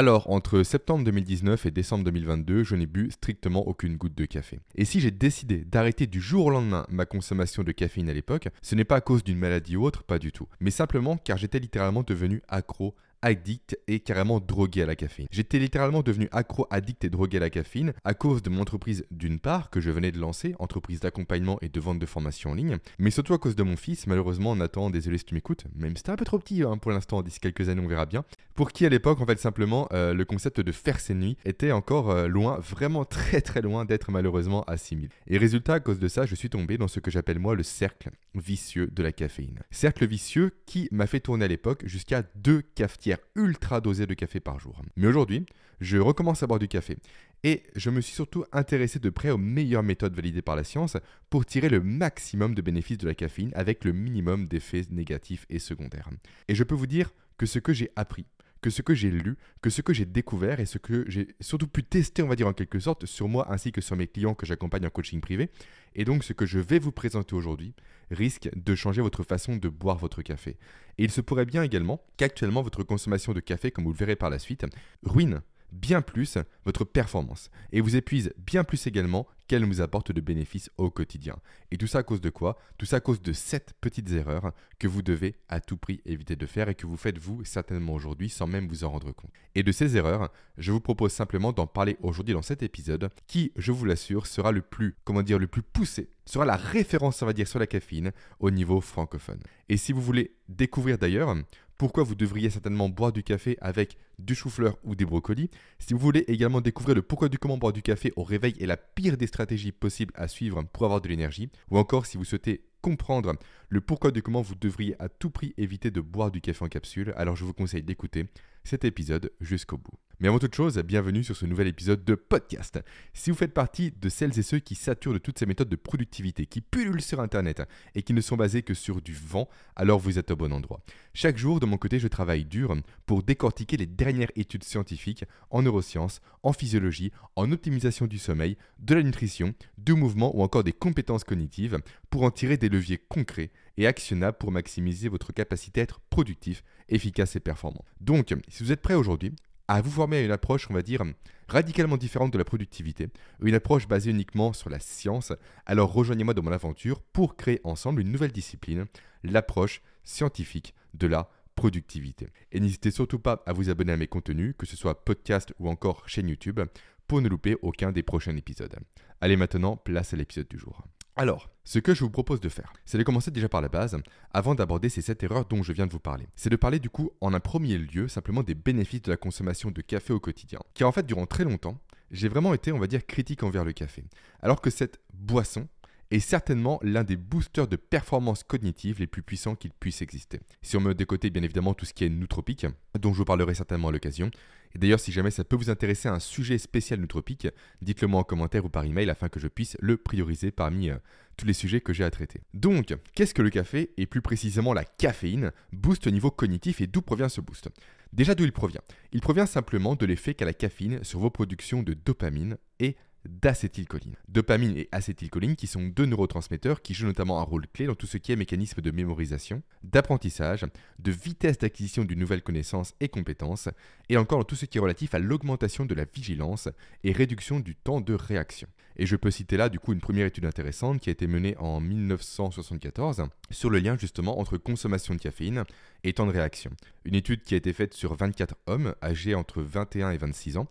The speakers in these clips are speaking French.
Alors, entre septembre 2019 et décembre 2022, je n'ai bu strictement aucune goutte de café. Et si j'ai décidé d'arrêter du jour au lendemain ma consommation de caféine à l'époque, ce n'est pas à cause d'une maladie ou autre, pas du tout, mais simplement car j'étais littéralement devenu accro addict et carrément drogué à la caféine. J'étais littéralement devenu accro, addict et drogué à la caféine à cause de mon entreprise d'une part que je venais de lancer, entreprise d'accompagnement et de vente de formation en ligne, mais surtout à cause de mon fils, malheureusement Nathan, désolé si tu m'écoutes, même si c'était un peu trop petit hein, pour l'instant, d'ici quelques années on verra bien, pour qui à l'époque en fait simplement euh, le concept de faire ses nuits était encore euh, loin, vraiment très très loin d'être malheureusement assimilé. Et résultat, à cause de ça, je suis tombé dans ce que j'appelle moi le cercle vicieux de la caféine. Cercle vicieux qui m'a fait tourner à l'époque jusqu'à deux cafetières ultra dosé de café par jour. Mais aujourd'hui, je recommence à boire du café. Et je me suis surtout intéressé de près aux meilleures méthodes validées par la science pour tirer le maximum de bénéfices de la caféine avec le minimum d'effets négatifs et secondaires. Et je peux vous dire que ce que j'ai appris que ce que j'ai lu, que ce que j'ai découvert et ce que j'ai surtout pu tester, on va dire en quelque sorte, sur moi ainsi que sur mes clients que j'accompagne en coaching privé. Et donc ce que je vais vous présenter aujourd'hui risque de changer votre façon de boire votre café. Et il se pourrait bien également qu'actuellement votre consommation de café, comme vous le verrez par la suite, ruine bien plus votre performance et vous épuise bien plus également qu'elle nous apporte de bénéfices au quotidien. Et tout ça à cause de quoi? Tout ça à cause de sept petites erreurs que vous devez à tout prix éviter de faire et que vous faites vous certainement aujourd'hui sans même vous en rendre compte. Et de ces erreurs, je vous propose simplement d'en parler aujourd'hui dans cet épisode qui, je vous l'assure, sera le plus, comment dire, le plus poussé, sera la référence, on va dire, sur la caféine au niveau francophone. Et si vous voulez découvrir d'ailleurs pourquoi vous devriez certainement boire du café avec du chou-fleur ou des brocolis. Si vous voulez également découvrir le pourquoi du comment boire du café au réveil et la pire des stratégies possibles à suivre pour avoir de l'énergie, ou encore si vous souhaitez comprendre le pourquoi du comment vous devriez à tout prix éviter de boire du café en capsule, alors je vous conseille d'écouter cet épisode jusqu'au bout. Mais avant toute chose, bienvenue sur ce nouvel épisode de podcast. Si vous faites partie de celles et ceux qui saturent de toutes ces méthodes de productivité qui pullulent sur Internet et qui ne sont basées que sur du vent, alors vous êtes au bon endroit. Chaque jour, de mon côté, je travaille dur pour décortiquer les dernières études scientifiques en neurosciences, en physiologie, en optimisation du sommeil, de la nutrition, du mouvement ou encore des compétences cognitives pour en tirer des leviers concrets et actionnables pour maximiser votre capacité à être productif, efficace et performant. Donc, si vous êtes prêt aujourd'hui, à vous former à une approche, on va dire, radicalement différente de la productivité, une approche basée uniquement sur la science, alors rejoignez-moi dans mon aventure pour créer ensemble une nouvelle discipline, l'approche scientifique de la productivité. Et n'hésitez surtout pas à vous abonner à mes contenus, que ce soit podcast ou encore chaîne YouTube, pour ne louper aucun des prochains épisodes. Allez maintenant, place à l'épisode du jour. Alors, ce que je vous propose de faire, c'est de commencer déjà par la base, avant d'aborder ces 7 erreurs dont je viens de vous parler. C'est de parler du coup, en un premier lieu, simplement des bénéfices de la consommation de café au quotidien. Car en fait, durant très longtemps, j'ai vraiment été, on va dire, critique envers le café. Alors que cette boisson est certainement l'un des boosters de performance cognitive les plus puissants qu'il puisse exister. Si on me décoté bien évidemment tout ce qui est nootropique, dont je vous parlerai certainement à l'occasion, et d'ailleurs, si jamais ça peut vous intéresser à un sujet spécial nootropique, dites-le moi en commentaire ou par email afin que je puisse le prioriser parmi euh, tous les sujets que j'ai à traiter. Donc, qu'est-ce que le café et plus précisément la caféine booste au niveau cognitif et d'où provient ce boost? Déjà d'où il provient? Il provient simplement de l'effet qu'a la caféine sur vos productions de dopamine et d'acétylcholine. Dopamine et acétylcholine qui sont deux neurotransmetteurs qui jouent notamment un rôle clé dans tout ce qui est mécanisme de mémorisation, d'apprentissage, de vitesse d'acquisition d'une nouvelle connaissance et compétence, et encore dans tout ce qui est relatif à l'augmentation de la vigilance et réduction du temps de réaction. Et je peux citer là du coup une première étude intéressante qui a été menée en 1974 sur le lien justement entre consommation de caféine et temps de réaction. Une étude qui a été faite sur 24 hommes âgés entre 21 et 26 ans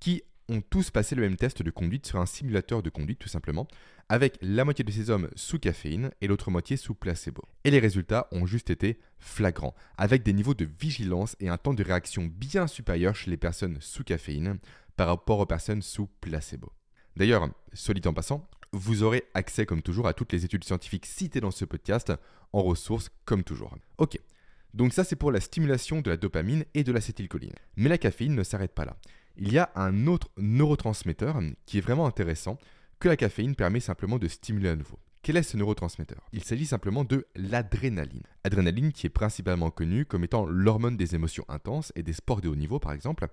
qui ont tous passé le même test de conduite sur un simulateur de conduite tout simplement, avec la moitié de ces hommes sous caféine et l'autre moitié sous placebo. Et les résultats ont juste été flagrants, avec des niveaux de vigilance et un temps de réaction bien supérieur chez les personnes sous caféine par rapport aux personnes sous placebo. D'ailleurs, solide en passant, vous aurez accès comme toujours à toutes les études scientifiques citées dans ce podcast en ressources comme toujours. Ok, donc ça c'est pour la stimulation de la dopamine et de l'acétylcholine. Mais la caféine ne s'arrête pas là il y a un autre neurotransmetteur qui est vraiment intéressant que la caféine permet simplement de stimuler à nouveau. Quel est ce neurotransmetteur? Il s'agit simplement de l'adrénaline. Adrénaline qui est principalement connue comme étant l'hormone des émotions intenses et des sports de haut niveau par exemple,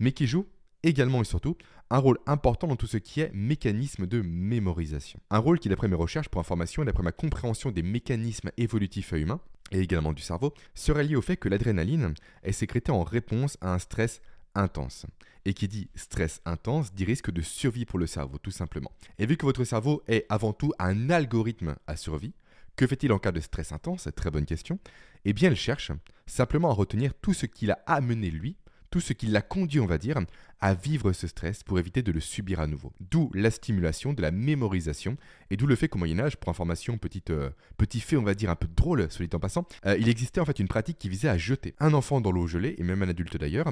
mais qui joue également et surtout un rôle important dans tout ce qui est mécanisme de mémorisation. Un rôle qui, d'après mes recherches pour information et d'après ma compréhension des mécanismes évolutifs humains et également du cerveau, serait lié au fait que l'adrénaline est sécrétée en réponse à un stress intense. Et qui dit stress intense dit risque de survie pour le cerveau, tout simplement. Et vu que votre cerveau est avant tout un algorithme à survie, que fait-il en cas de stress intense? Très bonne question. Eh bien, il cherche simplement à retenir tout ce qu'il a amené lui, tout ce qui l'a conduit, on va dire, à vivre ce stress pour éviter de le subir à nouveau. D'où la stimulation de la mémorisation, et d'où le fait qu'au Moyen Âge, pour information, euh, petit fait, on va dire un peu drôle, celui en passant, euh, il existait en fait une pratique qui visait à jeter un enfant dans l'eau gelée, et même un adulte d'ailleurs,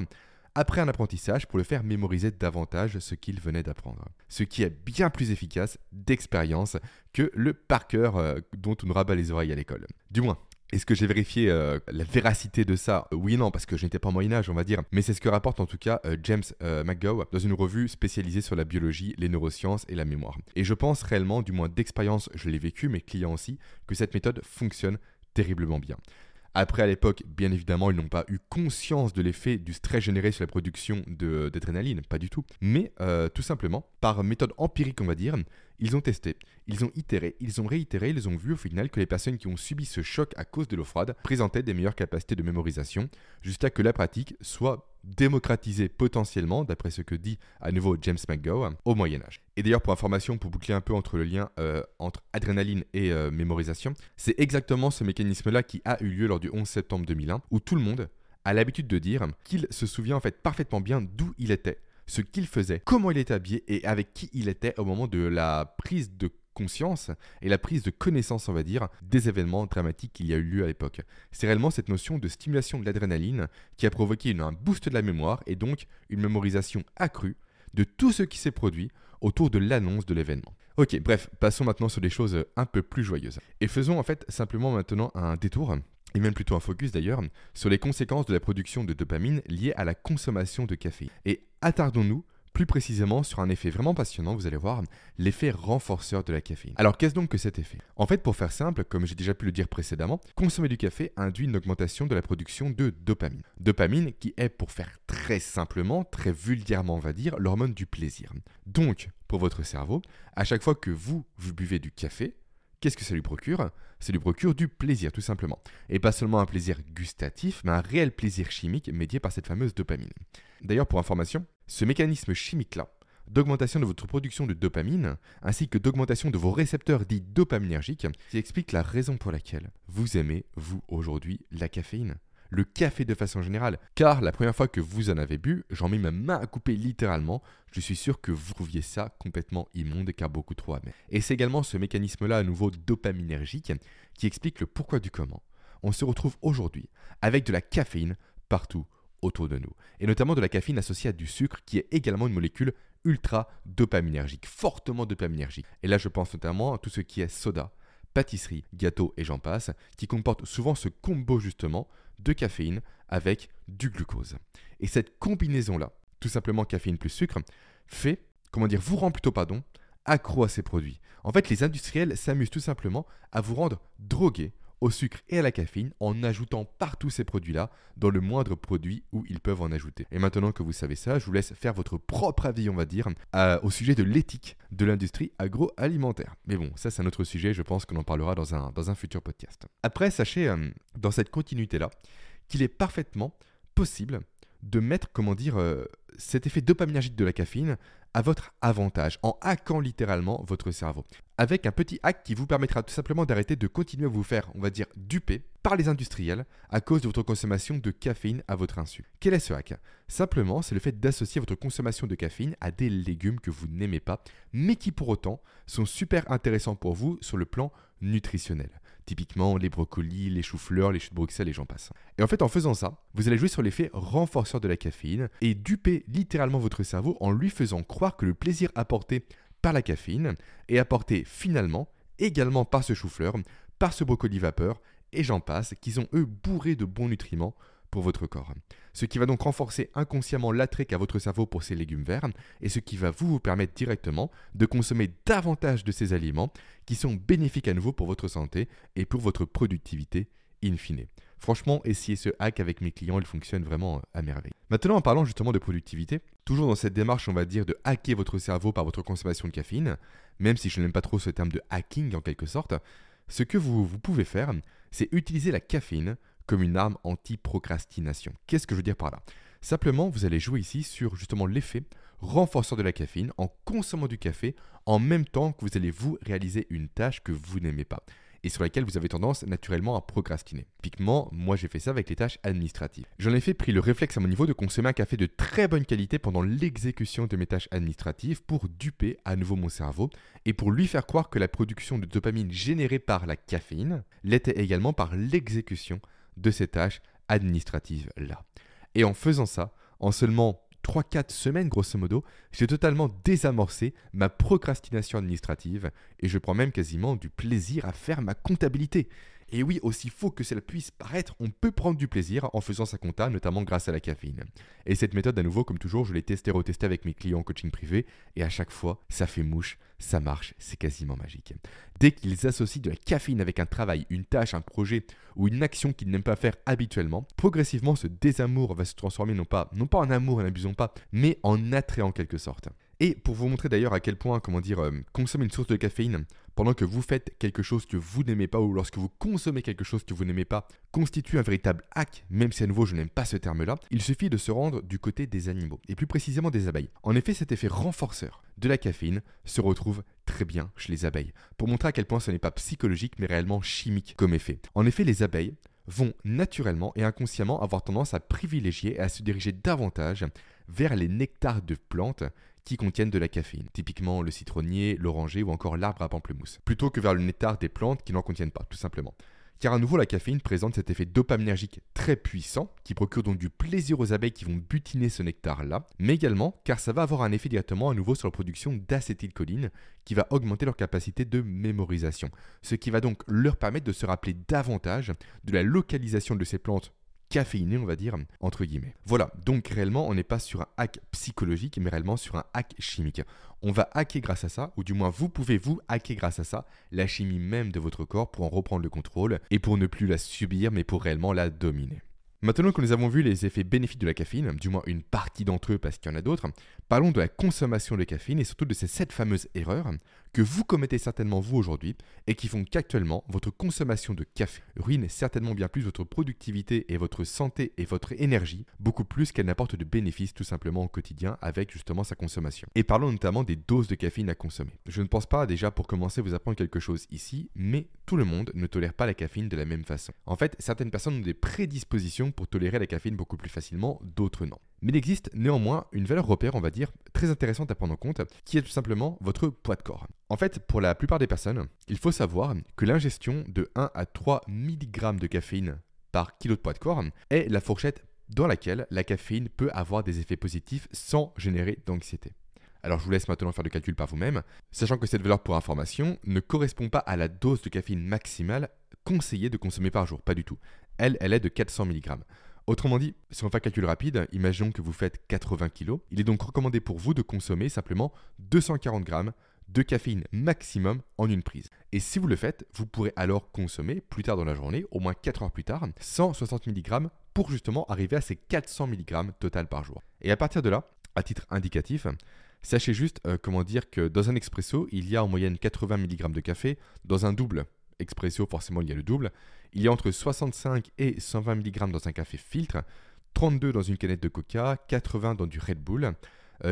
après un apprentissage pour le faire mémoriser davantage ce qu'il venait d'apprendre. Ce qui est bien plus efficace d'expérience que le par cœur euh, dont on rabat les oreilles à l'école. Du moins, est-ce que j'ai vérifié euh, la véracité de ça? Oui et non, parce que je n'étais pas au Moyen-Âge, on va dire. Mais c'est ce que rapporte en tout cas euh, James McGow dans une revue spécialisée sur la biologie, les neurosciences et la mémoire. Et je pense réellement, du moins d'expérience, je l'ai vécu, mes clients aussi, que cette méthode fonctionne terriblement bien. Après, à l'époque, bien évidemment, ils n'ont pas eu conscience de l'effet du stress généré sur la production d'adrénaline, pas du tout. Mais euh, tout simplement, par méthode empirique, on va dire, ils ont testé, ils ont itéré, ils ont réitéré, ils ont vu au final que les personnes qui ont subi ce choc à cause de l'eau froide présentaient des meilleures capacités de mémorisation, jusqu'à que la pratique soit démocratisée potentiellement, d'après ce que dit à nouveau James McGow, au Moyen Âge. Et d'ailleurs, pour information, pour boucler un peu entre le lien euh, entre adrénaline et euh, mémorisation, c'est exactement ce mécanisme-là qui a eu lieu lors du 11 septembre 2001, où tout le monde a l'habitude de dire qu'il se souvient en fait parfaitement bien d'où il était, ce qu'il faisait, comment il était habillé et avec qui il était au moment de la prise de conscience et la prise de connaissance, on va dire, des événements dramatiques qu'il y a eu lieu à l'époque. C'est réellement cette notion de stimulation de l'adrénaline qui a provoqué un boost de la mémoire et donc une mémorisation accrue de tout ce qui s'est produit autour de l'annonce de l'événement. Ok, bref, passons maintenant sur des choses un peu plus joyeuses. Et faisons en fait simplement maintenant un détour et même plutôt un focus d'ailleurs, sur les conséquences de la production de dopamine liées à la consommation de café. Et attardons-nous plus précisément sur un effet vraiment passionnant, vous allez voir, l'effet renforceur de la caféine. Alors qu'est-ce donc que cet effet? En fait, pour faire simple, comme j'ai déjà pu le dire précédemment, consommer du café induit une augmentation de la production de dopamine. Dopamine qui est, pour faire très simplement, très vulgairement on va dire, l'hormone du plaisir. Donc, pour votre cerveau, à chaque fois que vous, vous buvez du café, Qu'est-ce que ça lui procure? Ça lui procure du plaisir, tout simplement. Et pas seulement un plaisir gustatif, mais un réel plaisir chimique médié par cette fameuse dopamine. D'ailleurs, pour information, ce mécanisme chimique-là, d'augmentation de votre production de dopamine, ainsi que d'augmentation de vos récepteurs dits dopaminergiques, explique la raison pour laquelle vous aimez, vous, aujourd'hui, la caféine le café de façon générale. Car la première fois que vous en avez bu, j'en mets ma main à couper littéralement. Je suis sûr que vous trouviez ça complètement immonde car beaucoup trop amer. Et c'est également ce mécanisme-là à nouveau dopaminergique qui explique le pourquoi du comment. On se retrouve aujourd'hui avec de la caféine partout autour de nous. Et notamment de la caféine associée à du sucre qui est également une molécule ultra dopaminergique, fortement dopaminergique. Et là je pense notamment à tout ce qui est soda, pâtisserie, gâteau et j'en passe, qui comportent souvent ce combo justement de caféine avec du glucose. Et cette combinaison-là, tout simplement caféine plus sucre, fait, comment dire, vous rend plutôt, pardon, accro à ces produits. En fait, les industriels s'amusent tout simplement à vous rendre drogué au sucre et à la caféine en ajoutant partout ces produits-là dans le moindre produit où ils peuvent en ajouter. Et maintenant que vous savez ça, je vous laisse faire votre propre avis, on va dire, au sujet de l'éthique de l'industrie agroalimentaire. Mais bon, ça c'est un autre sujet, je pense qu'on en parlera dans un, futur podcast. Après, sachez, euh, dans cette continuité-là, qu'il est parfaitement possible de mettre, comment dire, euh, cet effet dopaminergique de la caféine à votre avantage, en hackant littéralement votre cerveau. Avec un petit hack qui vous permettra tout simplement d'arrêter de continuer à vous faire, on va dire, duper par les industriels à cause de votre consommation de caféine à votre insu. Quel est ce hack? Simplement, c'est le fait d'associer votre consommation de caféine à des légumes que vous n'aimez pas, mais qui pour autant sont super intéressants pour vous sur le plan nutritionnel. Typiquement les brocolis, les choux-fleurs, les choux de Bruxelles et j'en passe. Et en fait, en faisant ça, vous allez jouer sur l'effet renforceur de la caféine et duper littéralement votre cerveau en lui faisant croire que le plaisir apporté par la caféine est apporté finalement également par ce chou-fleur, par ce brocoli vapeur et j'en passe, qui sont eux bourrés de bons nutriments pour votre corps. Ce qui va donc renforcer inconsciemment l'attrait qu'a votre cerveau pour ces légumes verts et ce qui va vous, vous permettre directement de consommer davantage de ces aliments qui sont bénéfiques à nouveau pour votre santé et pour votre productivité in fine. Franchement, essayez ce hack avec mes clients, il fonctionne vraiment à merveille. Maintenant, en parlant justement de productivité, toujours dans cette démarche, on va dire, de hacker votre cerveau par votre consommation de caféine, même si je n'aime pas trop ce terme de hacking en quelque sorte, ce que vous, vous pouvez faire, c'est utiliser la caféine comme une arme anti-procrastination. Qu'est-ce que je veux dire par là? Simplement, vous allez jouer ici sur justement l'effet renforceur de la caféine en consommant du café en même temps que vous allez vous réaliser une tâche que vous n'aimez pas et sur laquelle vous avez tendance naturellement à procrastiner. Typiquement, moi j'ai fait ça avec les tâches administratives. J'en ai fait pris le réflexe à mon niveau de consommer un café de très bonne qualité pendant l'exécution de mes tâches administratives pour duper à nouveau mon cerveau et pour lui faire croire que la production de dopamine générée par la caféine l'était également par l'exécution de ces tâches administratives-là. Et en faisant ça, en seulement 3-4 semaines grosso modo, j'ai totalement désamorcé ma procrastination administrative et je prends même quasiment du plaisir à faire ma comptabilité. Et oui, aussi faux que cela puisse paraître, on peut prendre du plaisir en faisant sa compta, notamment grâce à la caféine. Et cette méthode, à nouveau, comme toujours, je l'ai testée, retestée avec mes clients en coaching privé, et à chaque fois, ça fait mouche, ça marche, c'est quasiment magique. Dès qu'ils associent de la caféine avec un travail, une tâche, un projet ou une action qu'ils n'aiment pas faire habituellement, progressivement ce désamour va se transformer non pas, non pas en amour, n'abusons pas, mais en attrait en quelque sorte. Et pour vous montrer d'ailleurs à quel point, comment dire, euh, consommer une source de caféine pendant que vous faites quelque chose que vous n'aimez pas ou lorsque vous consommez quelque chose que vous n'aimez pas constitue un véritable hack, même si à nouveau je n'aime pas ce terme-là, il suffit de se rendre du côté des animaux, et plus précisément des abeilles. En effet, cet effet renforceur de la caféine se retrouve très bien chez les abeilles, pour montrer à quel point ce n'est pas psychologique mais réellement chimique comme effet. En effet, les abeilles vont naturellement et inconsciemment avoir tendance à privilégier et à se diriger davantage vers les nectars de plantes qui contiennent de la caféine, typiquement le citronnier, l'oranger ou encore l'arbre à pamplemousse, plutôt que vers le nectar des plantes qui n'en contiennent pas, tout simplement. Car à nouveau, la caféine présente cet effet dopaminergique très puissant, qui procure donc du plaisir aux abeilles qui vont butiner ce nectar-là, mais également car ça va avoir un effet directement à nouveau sur la production d'acétylcholine, qui va augmenter leur capacité de mémorisation, ce qui va donc leur permettre de se rappeler davantage de la localisation de ces plantes caféiné, on va dire, entre guillemets. Voilà, donc réellement, on n'est pas sur un hack psychologique, mais réellement sur un hack chimique. On va hacker grâce à ça, ou du moins vous pouvez vous hacker grâce à ça, la chimie même de votre corps pour en reprendre le contrôle, et pour ne plus la subir, mais pour réellement la dominer. Maintenant que nous avons vu les effets bénéfiques de la caféine, du moins une partie d'entre eux parce qu'il y en a d'autres, parlons de la consommation de caféine et surtout de ces sept fameuses erreurs que vous commettez certainement vous aujourd'hui et qui font qu'actuellement votre consommation de café ruine certainement bien plus votre productivité et votre santé et votre énergie, beaucoup plus qu'elle n'apporte de bénéfices tout simplement au quotidien avec justement sa consommation. Et parlons notamment des doses de caféine à consommer. Je ne pense pas déjà pour commencer vous apprendre quelque chose ici, mais tout le monde ne tolère pas la caféine de la même façon. En fait, certaines personnes ont des prédispositions pour tolérer la caféine beaucoup plus facilement, d'autres non. Mais il existe néanmoins une valeur repère, on va dire, très intéressante à prendre en compte, qui est tout simplement votre poids de corps. En fait, pour la plupart des personnes, il faut savoir que l'ingestion de 1 à 3 mg de caféine par kilo de poids de corps est la fourchette dans laquelle la caféine peut avoir des effets positifs sans générer d'anxiété. Alors je vous laisse maintenant faire le calcul par vous-même, sachant que cette valeur pour information ne correspond pas à la dose de caféine maximale conseillée de consommer par jour, pas du tout. Elle, elle est de 400 mg. Autrement dit, si on fait un calcul rapide, imaginons que vous faites 80 kg, il est donc recommandé pour vous de consommer simplement 240 g de caféine maximum en une prise. Et si vous le faites, vous pourrez alors consommer plus tard dans la journée, au moins 4 heures plus tard, 160 mg pour justement arriver à ces 400 mg total par jour. Et à partir de là, à titre indicatif, sachez juste euh, comment dire que dans un expresso, il y a en moyenne 80 mg de café, dans un double expresso, forcément il y a le double, il y a entre 65 et 120 mg dans un café filtre, 32 dans une canette de coca, 80 dans du Red Bull,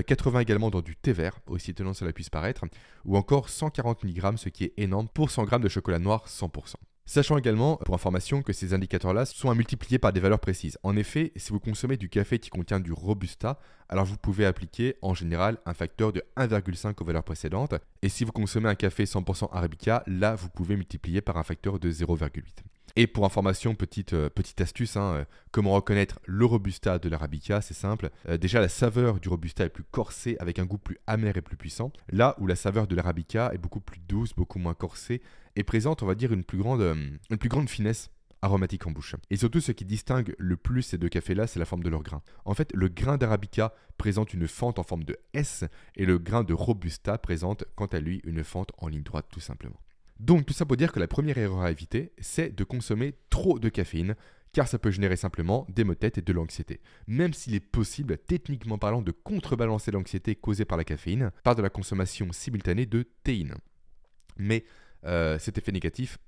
80 euh, également dans du thé vert, aussi étonnant cela puisse paraître, ou encore 140 mg, ce qui est énorme pour 100 g de chocolat noir 100%. Sachant également, pour information, que ces indicateurs-là sont à multiplier par des valeurs précises. En effet, si vous consommez du café qui contient du Robusta, alors vous pouvez appliquer en général un facteur de 1,5 aux valeurs précédentes. Et si vous consommez un café 100% Arabica, là vous pouvez multiplier par un facteur de 0,8. Et pour information, petite, euh, petite astuce, hein, euh, comment reconnaître le Robusta de l'Arabica, c'est simple. Euh, déjà, la saveur du Robusta est plus corsée, avec un goût plus amer et plus puissant. Là où la saveur de l'Arabica est beaucoup plus douce, beaucoup moins corsée, et présente, on va dire, une plus grande, finesse aromatique en bouche. Et surtout, ce qui distingue le plus ces deux cafés-là, c'est la forme de leur grain. En fait, le grain d'Arabica présente une fente en forme de S, et le grain de Robusta présente, quant à lui, une fente en ligne droite, tout simplement. Donc tout ça pour dire que la première erreur à éviter, c'est de consommer trop de caféine, car ça peut générer simplement des maux de tête et de l'anxiété. Même s'il est possible, techniquement parlant, de contrebalancer l'anxiété causée par la caféine par de la consommation simultanée de théine. Mais euh, cet effet négatif,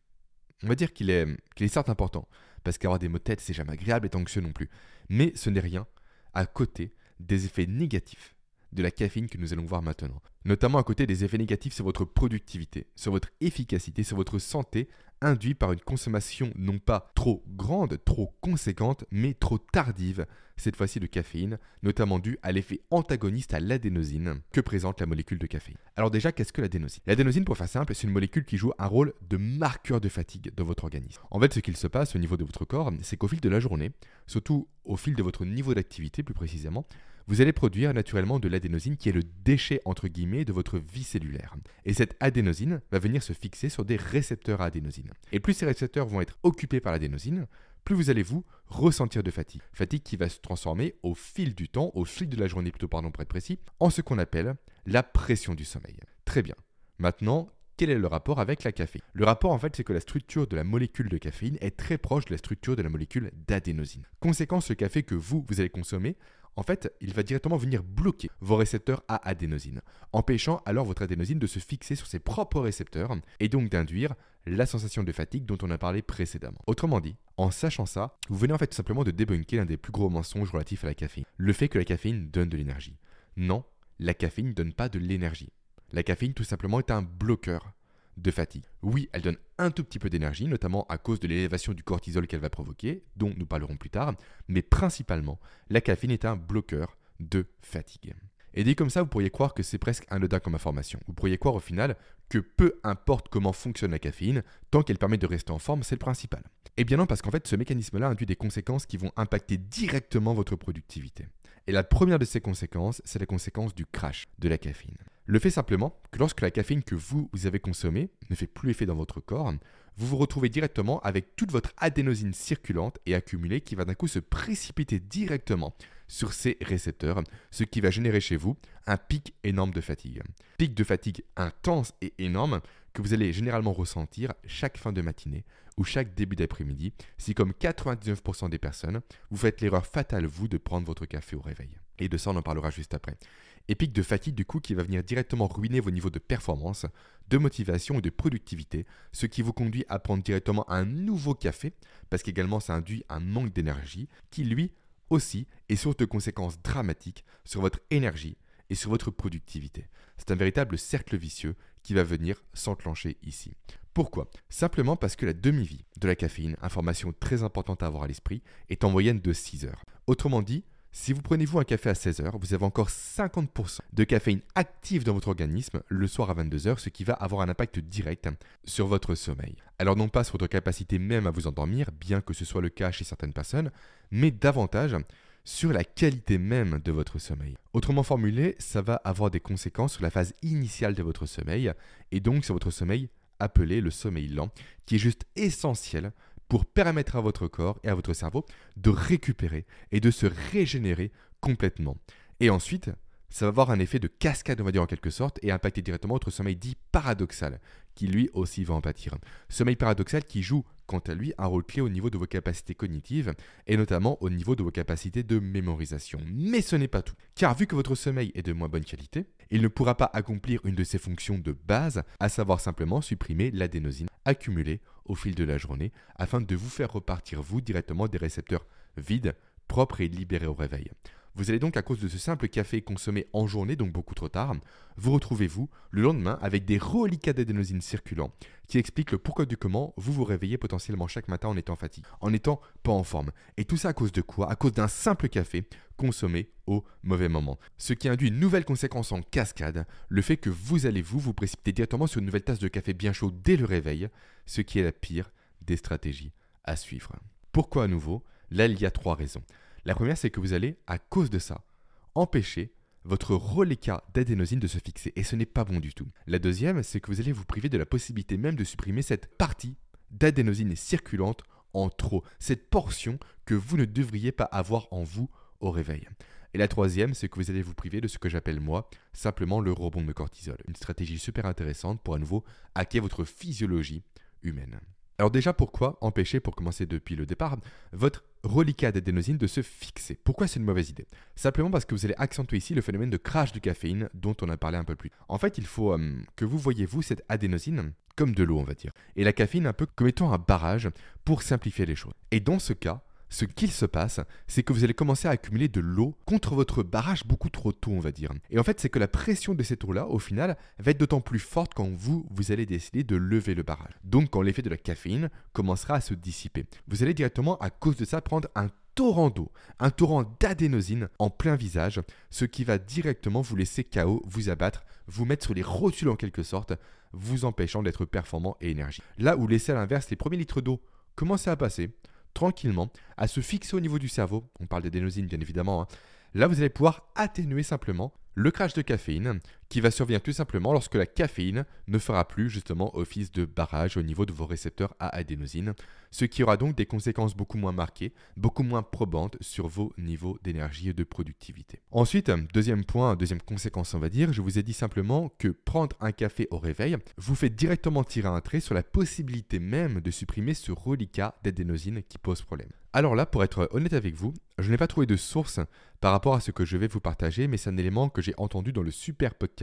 on va dire qu'il est, certes important, parce qu'avoir des maux de tête, c'est jamais agréable et anxieux non plus. Mais ce n'est rien à côté des effets négatifs de la caféine que nous allons voir maintenant. Notamment à côté des effets négatifs sur votre productivité, sur votre efficacité, sur votre santé, induits par une consommation non pas trop grande, trop conséquente, mais trop tardive, cette fois-ci de caféine, notamment due à l'effet antagoniste à l'adénosine que présente la molécule de caféine. Alors déjà, qu'est-ce que l'adénosine? L'adénosine, pour faire simple, c'est une molécule qui joue un rôle de marqueur de fatigue dans votre organisme. En fait, ce qu'il se passe au niveau de votre corps, c'est qu'au fil de la journée, surtout au fil de votre niveau d'activité plus précisément, vous allez produire naturellement de l'adénosine qui est le déchet entre guillemets de votre vie cellulaire. Et cette adénosine va venir se fixer sur des récepteurs à adénosine. Et plus ces récepteurs vont être occupés par l'adénosine, plus vous allez vous ressentir de fatigue. Fatigue qui va se transformer au fil du temps, au fil de la journée plutôt pardon pour être précis, en ce qu'on appelle la pression du sommeil. Très bien. Maintenant, quel est le rapport avec la caféine? Le rapport en fait c'est que la structure de la molécule de caféine est très proche de la structure de la molécule d'adénosine. Conséquence, ce café que vous, vous allez consommer en fait, il va directement venir bloquer vos récepteurs à adénosine, empêchant alors votre adénosine de se fixer sur ses propres récepteurs et donc d'induire la sensation de fatigue dont on a parlé précédemment. Autrement dit, en sachant ça, vous venez en fait tout simplement de débunker l'un des plus gros mensonges relatifs à la caféine, le fait que la caféine donne de l'énergie. Non, la caféine ne donne pas de l'énergie. La caféine tout simplement est un bloqueur de fatigue. Oui, elle donne un tout petit peu d'énergie, notamment à cause de l'élévation du cortisol qu'elle va provoquer, dont nous parlerons plus tard, mais principalement, la caféine est un bloqueur de fatigue. Et dit comme ça, vous pourriez croire que c'est presque anodin comme information. Vous pourriez croire au final que peu importe comment fonctionne la caféine, tant qu'elle permet de rester en forme, c'est le principal. Eh bien non, parce qu'en fait, ce mécanisme-là induit des conséquences qui vont impacter directement votre productivité. Et la première de ces conséquences, c'est la conséquence du crash de la caféine. Le fait simplement que lorsque la caféine que vous, avez consommée ne fait plus effet dans votre corps, vous vous retrouvez directement avec toute votre adénosine circulante et accumulée qui va d'un coup se précipiter directement sur ces récepteurs, ce qui va générer chez vous un pic énorme de fatigue. Pic de fatigue intense et énorme que vous allez généralement ressentir chaque fin de matinée ou chaque début d'après-midi si comme 99% des personnes, vous faites l'erreur fatale, vous, de prendre votre café au réveil. Et de ça, on en parlera juste après. Et de fatigue, du coup, qui va venir directement ruiner vos niveaux de performance, de motivation et de productivité, ce qui vous conduit à prendre directement un nouveau café, parce qu'également ça induit un manque d'énergie, qui lui aussi est source de conséquences dramatiques sur votre énergie et sur votre productivité. C'est un véritable cercle vicieux qui va venir s'enclencher ici. Pourquoi? Simplement parce que la demi-vie de la caféine, information très importante à avoir à l'esprit, est en moyenne de 6 heures. Autrement dit, si vous prenez vous un café à 16 heures, vous avez encore 50% de caféine active dans votre organisme le soir à 22 heures, ce qui va avoir un impact direct sur votre sommeil. Alors non pas sur votre capacité même à vous endormir, bien que ce soit le cas chez certaines personnes, mais davantage sur la qualité même de votre sommeil. Autrement formulé, ça va avoir des conséquences sur la phase initiale de votre sommeil, et donc sur votre sommeil appelé le sommeil lent, qui est juste essentiel pour permettre à votre corps et à votre cerveau de récupérer et de se régénérer complètement. Et ensuite, ça va avoir un effet de cascade, on va dire en quelque sorte, et impacter directement votre sommeil dit paradoxal, qui lui aussi va en pâtir. Sommeil paradoxal qui joue, quant à lui, un rôle clé au niveau de vos capacités cognitives, et notamment au niveau de vos capacités de mémorisation. Mais ce n'est pas tout, car vu que votre sommeil est de moins bonne qualité, il ne pourra pas accomplir une de ses fonctions de base, à savoir simplement supprimer l'adénosine accumulée au fil de la journée, afin de vous faire repartir vous directement des récepteurs vides, propres et libérés au réveil. Vous allez donc, à cause de ce simple café consommé en journée, donc beaucoup trop tard, vous retrouvez-vous le lendemain avec des reliquats d'adénosine circulant qui expliquent le pourquoi du comment vous vous réveillez potentiellement chaque matin en étant fatigué, en étant pas en forme. Et tout ça à cause de quoi? À cause d'un simple café consommé au mauvais moment. Ce qui induit une nouvelle conséquence en cascade, le fait que vous allez vous vous précipiter directement sur une nouvelle tasse de café bien chaud dès le réveil, ce qui est la pire des stratégies à suivre. Pourquoi à nouveau? Là, il y a trois raisons. La première, c'est que vous allez, à cause de ça, empêcher votre reliquat d'adénosine de se fixer. Et ce n'est pas bon du tout. La deuxième, c'est que vous allez vous priver de la possibilité même de supprimer cette partie d'adénosine circulante en trop. Cette portion que vous ne devriez pas avoir en vous au réveil. Et la troisième, c'est que vous allez vous priver de ce que j'appelle moi simplement le rebond de cortisol. Une stratégie super intéressante pour à nouveau hacker votre physiologie humaine. Alors déjà, pourquoi empêcher, pour commencer depuis le départ, votre reliquat d'adénosine de se fixer Pourquoi c'est une mauvaise idée? Simplement parce que vous allez accentuer ici le phénomène de crash de caféine dont on a parlé un peu plus. En fait, il faut euh, que vous voyez, vous, cette adénosine comme de l'eau, on va dire. Et la caféine un peu comme étant un barrage pour simplifier les choses. Et dans ce cas, ce qu'il se passe, c'est que vous allez commencer à accumuler de l'eau contre votre barrage beaucoup trop tôt, on va dire. Et en fait, c'est que la pression de cette eau-là, au final, va être d'autant plus forte quand vous, vous allez décider de lever le barrage. Donc, quand l'effet de la caféine commencera à se dissiper. Vous allez directement, à cause de ça, prendre un torrent d'eau, un torrent d'adénosine en plein visage, ce qui va directement vous laisser KO, vous abattre, vous mettre sur les rotules en quelque sorte, vous empêchant d'être performant et énergique. Là où laisser à l'inverse les premiers litres d'eau commencent à passer, tranquillement, à se fixer au niveau du cerveau, on parle d'adénosine bien évidemment, hein, là vous allez pouvoir atténuer simplement le crash de caféine qui va survenir tout simplement lorsque la caféine ne fera plus justement office de barrage au niveau de vos récepteurs à adénosine, ce qui aura donc des conséquences beaucoup moins marquées, beaucoup moins probantes sur vos niveaux d'énergie et de productivité. Ensuite, deuxième point, deuxième conséquence on va dire, je vous ai dit simplement que prendre un café au réveil vous fait directement tirer un trait sur la possibilité même de supprimer ce reliquat d'adénosine qui pose problème. Alors là, pour être honnête avec vous, je n'ai pas trouvé de source par rapport à ce que je vais vous partager, mais c'est un élément que j'ai entendu dans le super podcast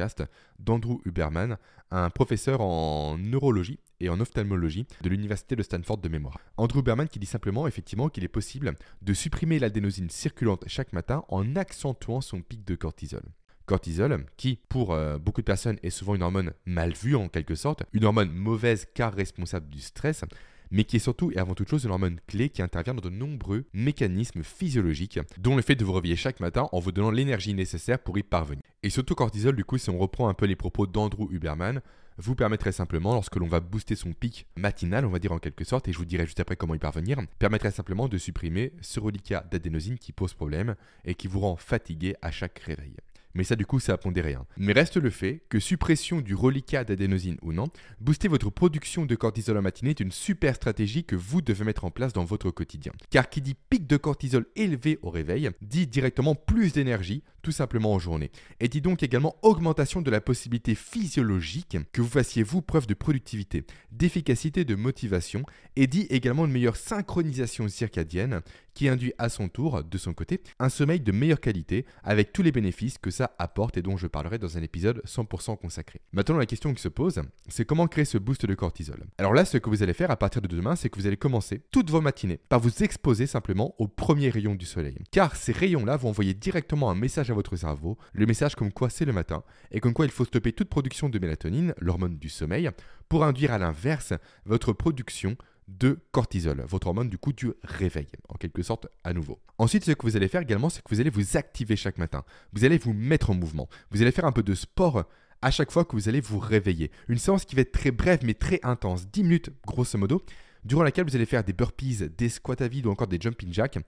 d'Andrew Huberman, un professeur en neurologie et en ophtalmologie de l'université de Stanford de mémoire. Andrew Huberman qui dit simplement effectivement qu'il est possible de supprimer l'adénosine circulante chaque matin en accentuant son pic de cortisol cortisol, qui pour euh, beaucoup de personnes est souvent une hormone mal vue en quelque sorte, une hormone mauvaise car responsable du stress, mais qui est surtout et avant toute chose une hormone clé qui intervient dans de nombreux mécanismes physiologiques, dont le fait de vous réveiller chaque matin en vous donnant l'énergie nécessaire pour y parvenir. Et surtout cortisol, du coup, si on reprend un peu les propos d'Andrew Huberman, vous permettrait simplement, lorsque l'on va booster son pic matinal, on va dire en quelque sorte, et je vous dirai juste après comment y parvenir, permettrait simplement de supprimer ce reliquat d'adénosine qui pose problème et qui vous rend fatigué à chaque réveil mais ça du coup ça a pondéré. Hein. Mais reste le fait que suppression du reliquat d'adénosine ou non, booster votre production de cortisol en matinée est une super stratégie que vous devez mettre en place dans votre quotidien. Car qui dit pic de cortisol élevé au réveil, dit directement plus d'énergie, tout simplement en journée. Et dit donc également augmentation de la possibilité physiologique que vous fassiez vous preuve de productivité, d'efficacité, de motivation, et dit également une meilleure synchronisation circadienne qui induit à son tour, de son côté, un sommeil de meilleure qualité avec tous les bénéfices que ça apporte et dont je parlerai dans un épisode 100% consacré. Maintenant, la question qui se pose, c'est comment créer ce boost de cortisol? Alors là, ce que vous allez faire à partir de demain, c'est que vous allez commencer toutes vos matinées par vous exposer simplement aux premiers rayons du soleil. Car ces rayons-là vont envoyer directement un message à votre cerveau, le message comme quoi c'est le matin et comme quoi il faut stopper toute production de mélatonine, l'hormone du sommeil, pour induire à l'inverse votre production de cortisol, votre hormone du coup du réveil, en quelque sorte à nouveau. Ensuite, ce que vous allez faire également, c'est que vous allez vous activer chaque matin. Vous allez vous mettre en mouvement. Vous allez faire un peu de sport à chaque fois que vous allez vous réveiller. Une séance qui va être très brève mais très intense, 10 minutes grosso modo, durant laquelle vous allez faire des burpees, des squats à vide ou encore des jumping jacks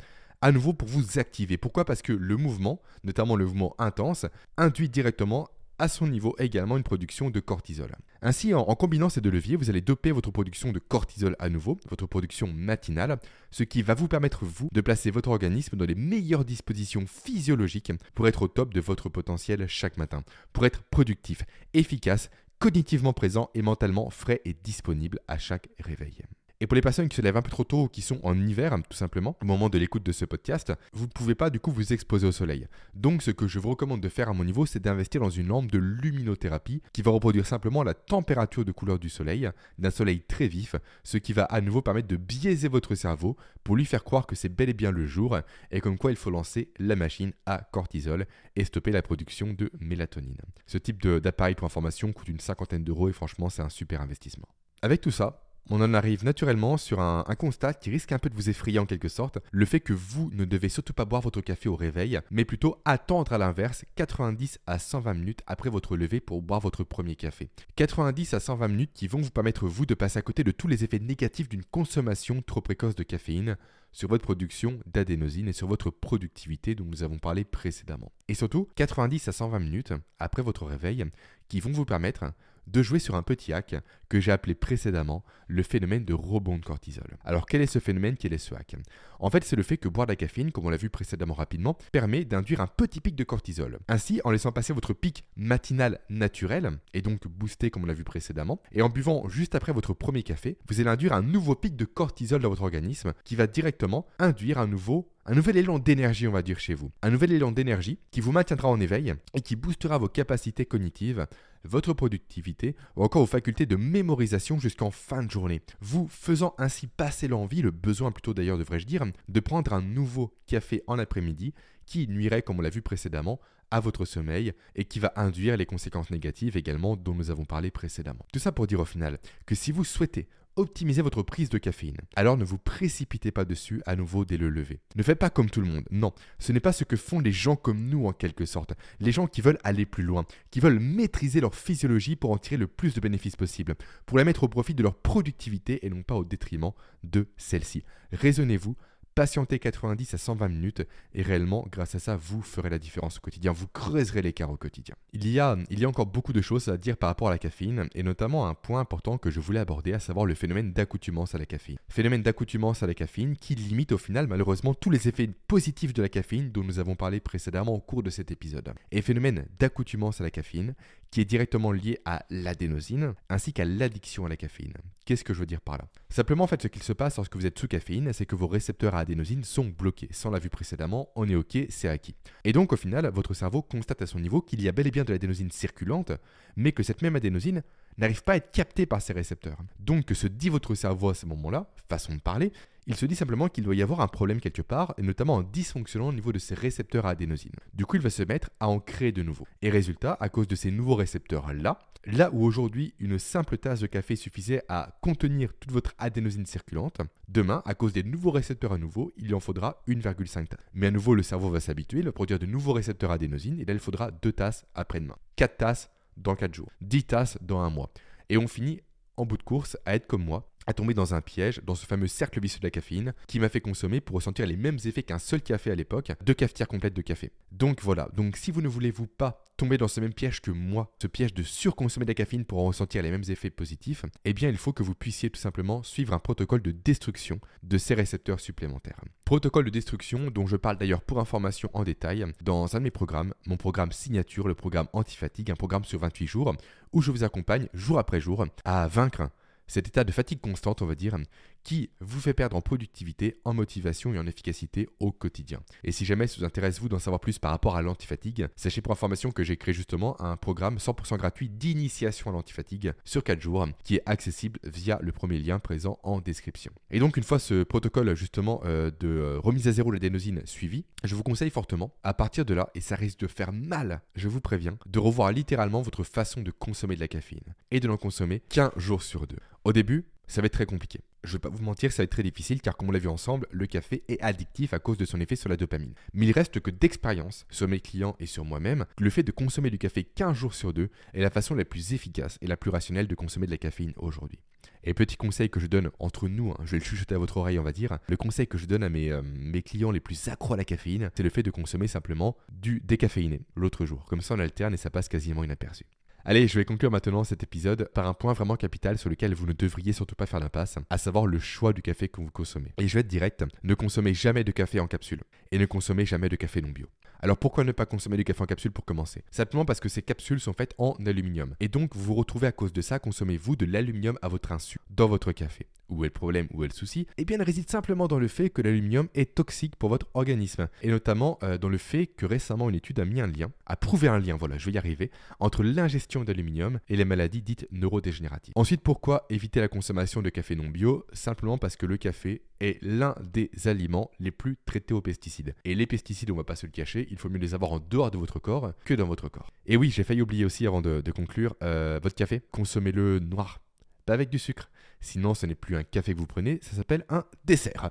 à nouveau pour vous activer. Pourquoi? Parce que le mouvement, notamment le mouvement intense, induit directement à son niveau également une production de cortisol. Ainsi, en, combinant ces deux leviers, vous allez doper votre production de cortisol à nouveau, votre production matinale, ce qui va vous permettre, vous, de placer votre organisme dans les meilleures dispositions physiologiques pour être au top de votre potentiel chaque matin, pour être productif, efficace, cognitivement présent et mentalement frais et disponible à chaque réveil. Et pour les personnes qui se lèvent un peu trop tôt ou qui sont en hiver, tout simplement, au moment de l'écoute de ce podcast, vous ne pouvez pas du coup vous exposer au soleil. Donc ce que je vous recommande de faire à mon niveau, c'est d'investir dans une lampe de luminothérapie qui va reproduire simplement la température de couleur du soleil, d'un soleil très vif, ce qui va à nouveau permettre de biaiser votre cerveau pour lui faire croire que c'est bel et bien le jour et comme quoi il faut lancer la machine à cortisol et stopper la production de mélatonine. Ce type d'appareil pour information coûte une cinquantaine d'euros et franchement c'est un super investissement. Avec tout ça, on en arrive naturellement sur un, constat qui risque un peu de vous effrayer en quelque sorte, le fait que vous ne devez surtout pas boire votre café au réveil, mais plutôt attendre à l'inverse 90 à 120 minutes après votre lever pour boire votre premier café. 90 à 120 minutes qui vont vous permettre vous de passer à côté de tous les effets négatifs d'une consommation trop précoce de caféine sur votre production d'adénosine et sur votre productivité dont nous avons parlé précédemment. Et surtout 90 à 120 minutes après votre réveil qui vont vous permettre de jouer sur un petit hack que j'ai appelé précédemment le phénomène de rebond de cortisol. Alors quel est ce phénomène? Quel est ce hack? En fait, c'est le fait que boire de la caféine, comme on l'a vu précédemment rapidement, permet d'induire un petit pic de cortisol. Ainsi, en laissant passer votre pic matinal naturel, et donc boosté comme on l'a vu précédemment, et en buvant juste après votre premier café, vous allez induire un nouveau pic de cortisol dans votre organisme qui va directement induire un nouveau un nouvel élan d'énergie, on va dire, chez vous. Un nouvel élan d'énergie qui vous maintiendra en éveil et qui boostera vos capacités cognitives, votre productivité ou encore vos facultés de mémorisation jusqu'en fin de journée. Vous faisant ainsi passer l'envie, le besoin plutôt d'ailleurs devrais-je dire, de prendre un nouveau café en après-midi qui nuirait, comme on l'a vu précédemment, à votre sommeil et qui va induire les conséquences négatives également dont nous avons parlé précédemment. Tout ça pour dire au final que si vous souhaitez optimiser votre prise de caféine. Alors ne vous précipitez pas dessus à nouveau dès le lever. Ne faites pas comme tout le monde. Non, ce n'est pas ce que font les gens comme nous en quelque sorte. Les gens qui veulent aller plus loin, qui veulent maîtriser leur physiologie pour en tirer le plus de bénéfices possible, pour la mettre au profit de leur productivité et non pas au détriment de celle-ci. Raisonnez-vous, Patientez 90 à 120 minutes et réellement, grâce à ça, vous ferez la différence au quotidien, vous creuserez l'écart au quotidien. Il y, a, il y a encore beaucoup de choses à dire par rapport à la caféine et notamment un point important que je voulais aborder, à savoir le phénomène d'accoutumance à la caféine. Phénomène d'accoutumance à la caféine qui limite au final malheureusement tous les effets positifs de la caféine dont nous avons parlé précédemment au cours de cet épisode. Et phénomène d'accoutumance à la caféine qui est directement lié à l'adénosine ainsi qu'à l'addiction à la caféine. Qu'est-ce que je veux dire par là? Simplement, en fait, ce qu'il se passe lorsque vous êtes sous caféine, c'est que vos récepteurs à adénosine sont bloqués. Sans l'a vu précédemment, on est OK, c'est acquis. Et donc, au final, votre cerveau constate à son niveau qu'il y a bel et bien de l'adénosine circulante, mais que cette même adénosine n'arrive pas à être captée par ses récepteurs. Donc, que se dit votre cerveau à ce moment-là, façon de parler, il se dit simplement qu'il doit y avoir un problème quelque part, et notamment un dysfonctionnement au niveau de ses récepteurs à adénosine. Du coup, il va se mettre à en créer de nouveaux. Et résultat, à cause de ces nouveaux récepteurs-là, là où aujourd'hui une simple tasse de café suffisait à contenir toute votre adénosine circulante, demain, à cause des nouveaux récepteurs à nouveau, il en faudra 1,5 tasses. Mais à nouveau, le cerveau va s'habituer, il va produire de nouveaux récepteurs à adénosine, et là, il faudra 2 tasses après-demain. 4 tasses dans 4 jours. 10 tasses dans un mois. Et on finit en bout de course à être comme moi, à tomber dans un piège, dans ce fameux cercle vicieux de la caféine, qui m'a fait consommer pour ressentir les mêmes effets qu'un seul café à l'époque, deux cafetières complètes de café. Donc voilà, donc si vous ne voulez-vous pas tomber dans ce même piège que moi, ce piège de surconsommer de la caféine pour en ressentir les mêmes effets positifs, eh bien il faut que vous puissiez tout simplement suivre un protocole de destruction de ces récepteurs supplémentaires. Protocole de destruction dont je parle d'ailleurs pour information en détail dans un de mes programmes, mon programme signature, le programme antifatigue, un programme sur 28 jours, où je vous accompagne jour après jour à vaincre cet état de fatigue constante, on va dire, qui vous fait perdre en productivité, en motivation et en efficacité au quotidien. Et si jamais ça vous intéresse vous d'en savoir plus par rapport à l'antifatigue, sachez pour information que j'ai créé justement un programme 100% gratuit d'initiation à l'antifatigue sur 4 jours qui est accessible via le premier lien présent en description. Et donc une fois ce protocole justement euh, de euh, remise à zéro de l'adénosine suivi, je vous conseille fortement à partir de là, et ça risque de faire mal, je vous préviens, de revoir littéralement votre façon de consommer de la caféine et de n'en consommer qu'un jour sur deux. Au début, ça va être très compliqué. Je ne vais pas vous mentir, ça va être très difficile car comme on l'a vu ensemble, le café est addictif à cause de son effet sur la dopamine. Mais il reste que d'expérience sur mes clients et sur moi-même, le fait de consommer du café 15 jours sur deux est la façon la plus efficace et la plus rationnelle de consommer de la caféine aujourd'hui. Et petit conseil que je donne entre nous, hein, je vais le chuchoter à votre oreille on va dire, le conseil que je donne à mes, euh, mes clients les plus accros à la caféine, c'est le fait de consommer simplement du décaféiné l'autre jour. Comme ça on alterne et ça passe quasiment inaperçu. Allez, je vais conclure maintenant cet épisode par un point vraiment capital sur lequel vous ne devriez surtout pas faire l'impasse, à savoir le choix du café que vous consommez. Et je vais être direct, ne consommez jamais de café en capsule et ne consommez jamais de café non bio. Alors pourquoi ne pas consommer du café en capsule pour commencer? Simplement parce que ces capsules sont faites en aluminium. Et donc vous vous retrouvez à cause de ça, consommez-vous de l'aluminium à votre insu dans votre café où est le problème, où est le souci? Eh bien, elle réside simplement dans le fait que l'aluminium est toxique pour votre organisme. Et notamment euh, dans le fait que récemment, une étude a mis un lien, a prouvé un lien, voilà, je vais y arriver, entre l'ingestion d'aluminium et les maladies dites neurodégénératives. Ensuite, pourquoi éviter la consommation de café non bio? Simplement parce que le café est l'un des aliments les plus traités aux pesticides. Et les pesticides, on va pas se le cacher, il faut mieux les avoir en dehors de votre corps que dans votre corps. Et oui, j'ai failli oublier aussi avant de, conclure, euh, votre café, consommez-le noir, pas avec du sucre. Sinon, ce n'est plus un café que vous prenez, ça s'appelle un dessert.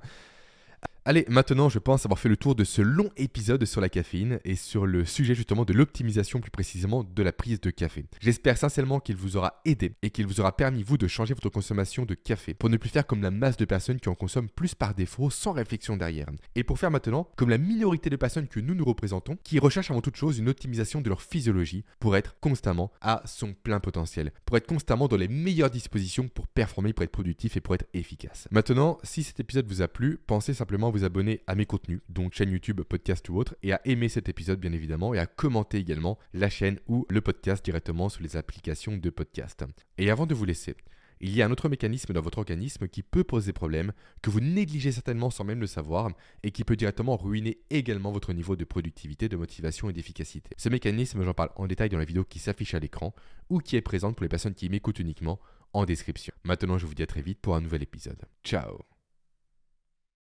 Allez, maintenant je pense avoir fait le tour de ce long épisode sur la caféine et sur le sujet justement de l'optimisation plus précisément de la prise de café. J'espère sincèrement qu'il vous aura aidé et qu'il vous aura permis vous de changer votre consommation de café pour ne plus faire comme la masse de personnes qui en consomment plus par défaut sans réflexion derrière. Et pour faire maintenant comme la minorité de personnes que nous nous représentons qui recherchent avant toute chose une optimisation de leur physiologie pour être constamment à son plein potentiel, pour être constamment dans les meilleures dispositions pour performer, pour être productif et pour être efficace. Maintenant, si cet épisode vous a plu, pensez simplement vous abonner à mes contenus, donc chaîne YouTube, podcast ou autre, et à aimer cet épisode bien évidemment, et à commenter également la chaîne ou le podcast directement sur les applications de podcast. Et avant de vous laisser, Il y a un autre mécanisme dans votre organisme qui peut poser problème, que vous négligez certainement sans même le savoir, et qui peut directement ruiner également votre niveau de productivité, de motivation et d'efficacité. Ce mécanisme, j'en parle en détail dans la vidéo qui s'affiche à l'écran, ou qui est présente pour les personnes qui m'écoutent uniquement en description. Maintenant, je vous dis à très vite pour un nouvel épisode. Ciao